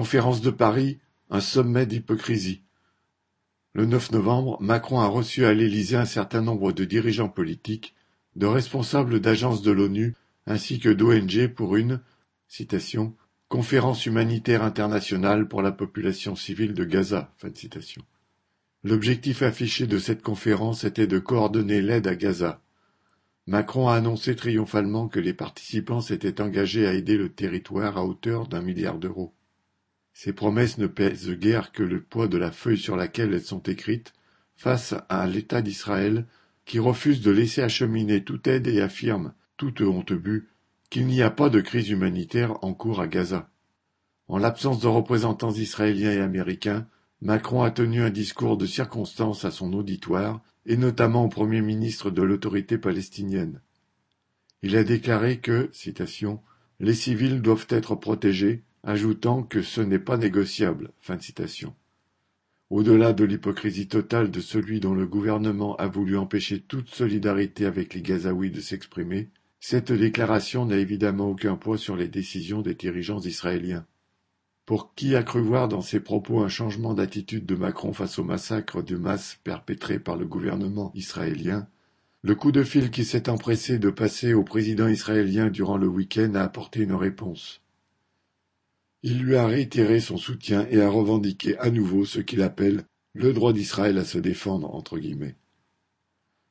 Conférence de Paris, un sommet d'hypocrisie. Le 9 novembre, Macron a reçu à l'Élysée un certain nombre de dirigeants politiques, de responsables d'agences de l'ONU ainsi que d'ONG pour une conférence humanitaire internationale pour la population civile de Gaza. L'objectif affiché de cette conférence était de coordonner l'aide à Gaza. Macron a annoncé triomphalement que les participants s'étaient engagés à aider le territoire à hauteur d'un milliard d'euros. Ces promesses ne pèsent guère que le poids de la feuille sur laquelle elles sont écrites, face à l'État d'Israël qui refuse de laisser acheminer toute aide et affirme, toute honte but, qu'il n'y a pas de crise humanitaire en cours à Gaza. En l'absence de représentants israéliens et américains, Macron a tenu un discours de circonstance à son auditoire, et notamment au Premier ministre de l'autorité palestinienne. Il a déclaré que, citation, les civils doivent être protégés, ajoutant que ce n'est pas négociable. Au-delà de l'hypocrisie totale de celui dont le gouvernement a voulu empêcher toute solidarité avec les Gazaouis de s'exprimer, cette déclaration n'a évidemment aucun poids sur les décisions des dirigeants israéliens. Pour qui a cru voir dans ses propos un changement d'attitude de Macron face au massacre de masse perpétré par le gouvernement israélien, le coup de fil qui s'est empressé de passer au président israélien durant le week-end a apporté une réponse. Il lui a réitéré son soutien et a revendiqué à nouveau ce qu'il appelle le droit d'Israël à se défendre entre guillemets.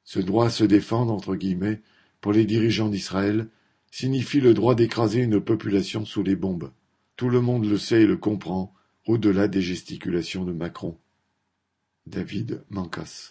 Ce droit à se défendre entre guillemets pour les dirigeants d'Israël signifie le droit d'écraser une population sous les bombes. Tout le monde le sait et le comprend, au-delà des gesticulations de Macron. David Mancas